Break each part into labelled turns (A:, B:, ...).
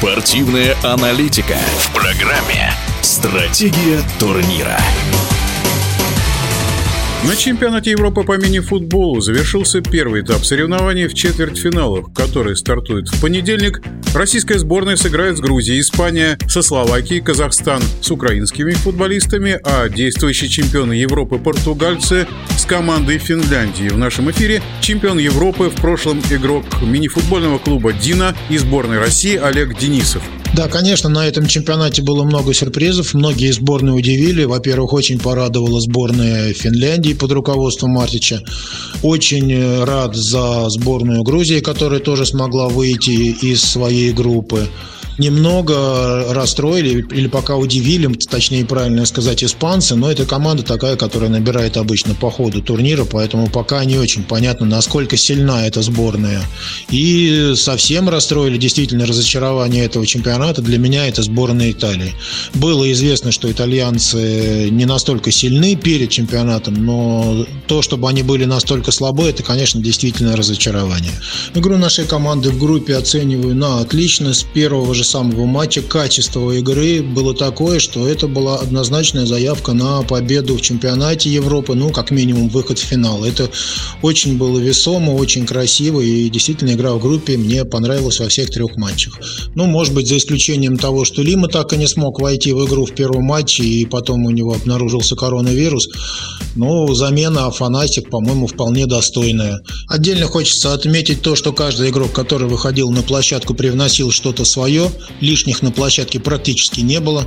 A: Спортивная аналитика в программе «Стратегия турнира».
B: На чемпионате Европы по мини-футболу завершился первый этап соревнований в четвертьфиналах, который стартует в понедельник. Российская сборная сыграет с Грузией, Испания со Словакией, Казахстан с украинскими футболистами, а действующие чемпионы Европы португальцы с командой Финляндии. В нашем эфире чемпион Европы в прошлом игрок мини-футбольного клуба «Дина» и сборной России Олег Денисов.
C: Да, конечно, на этом чемпионате было много сюрпризов. Многие сборные удивили. Во-первых, очень порадовала сборная Финляндии под руководством Мартича. Очень э, рад за сборную Грузии, которая тоже смогла выйти из своей группы немного расстроили или пока удивили, точнее правильно сказать, испанцы, но это команда такая, которая набирает обычно по ходу турнира, поэтому пока не очень понятно, насколько сильна эта сборная. И совсем расстроили действительно разочарование этого чемпионата. Для меня это сборная Италии. Было известно, что итальянцы не настолько сильны перед чемпионатом, но то, чтобы они были настолько слабы, это, конечно, действительно разочарование. Игру нашей команды в группе оцениваю на отлично. С первого же самого матча качество игры было такое, что это была однозначная заявка на победу в чемпионате Европы, ну, как минимум, выход в финал. Это очень было весомо, очень красиво, и действительно игра в группе мне понравилась во всех трех матчах. Ну, может быть, за исключением того, что Лима так и не смог войти в игру в первом матче, и потом у него обнаружился коронавирус, но замена Афанасик, по-моему, вполне достойная. Отдельно хочется отметить то, что каждый игрок, который выходил на площадку, привносил что-то свое лишних на площадке практически не было.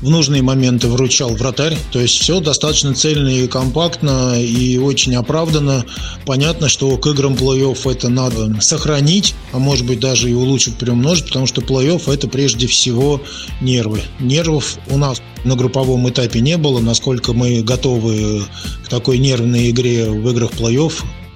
C: В нужные моменты вручал вратарь. То есть все достаточно цельно и компактно и очень оправданно. Понятно, что к играм плей-офф это надо сохранить, а может быть даже и улучшить, приумножить, потому что плей-офф это прежде всего нервы. Нервов у нас на групповом этапе не было. Насколько мы готовы к такой нервной игре в играх плей-офф,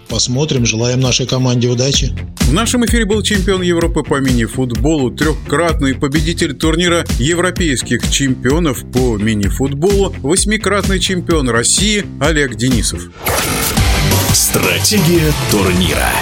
C: Посмотрим. Желаем нашей команде удачи.
B: В нашем эфире был чемпион Европы по мини-футболу, трехкратный победитель турнира европейских чемпионов по мини-футболу, восьмикратный чемпион России Олег Денисов.
A: Стратегия турнира.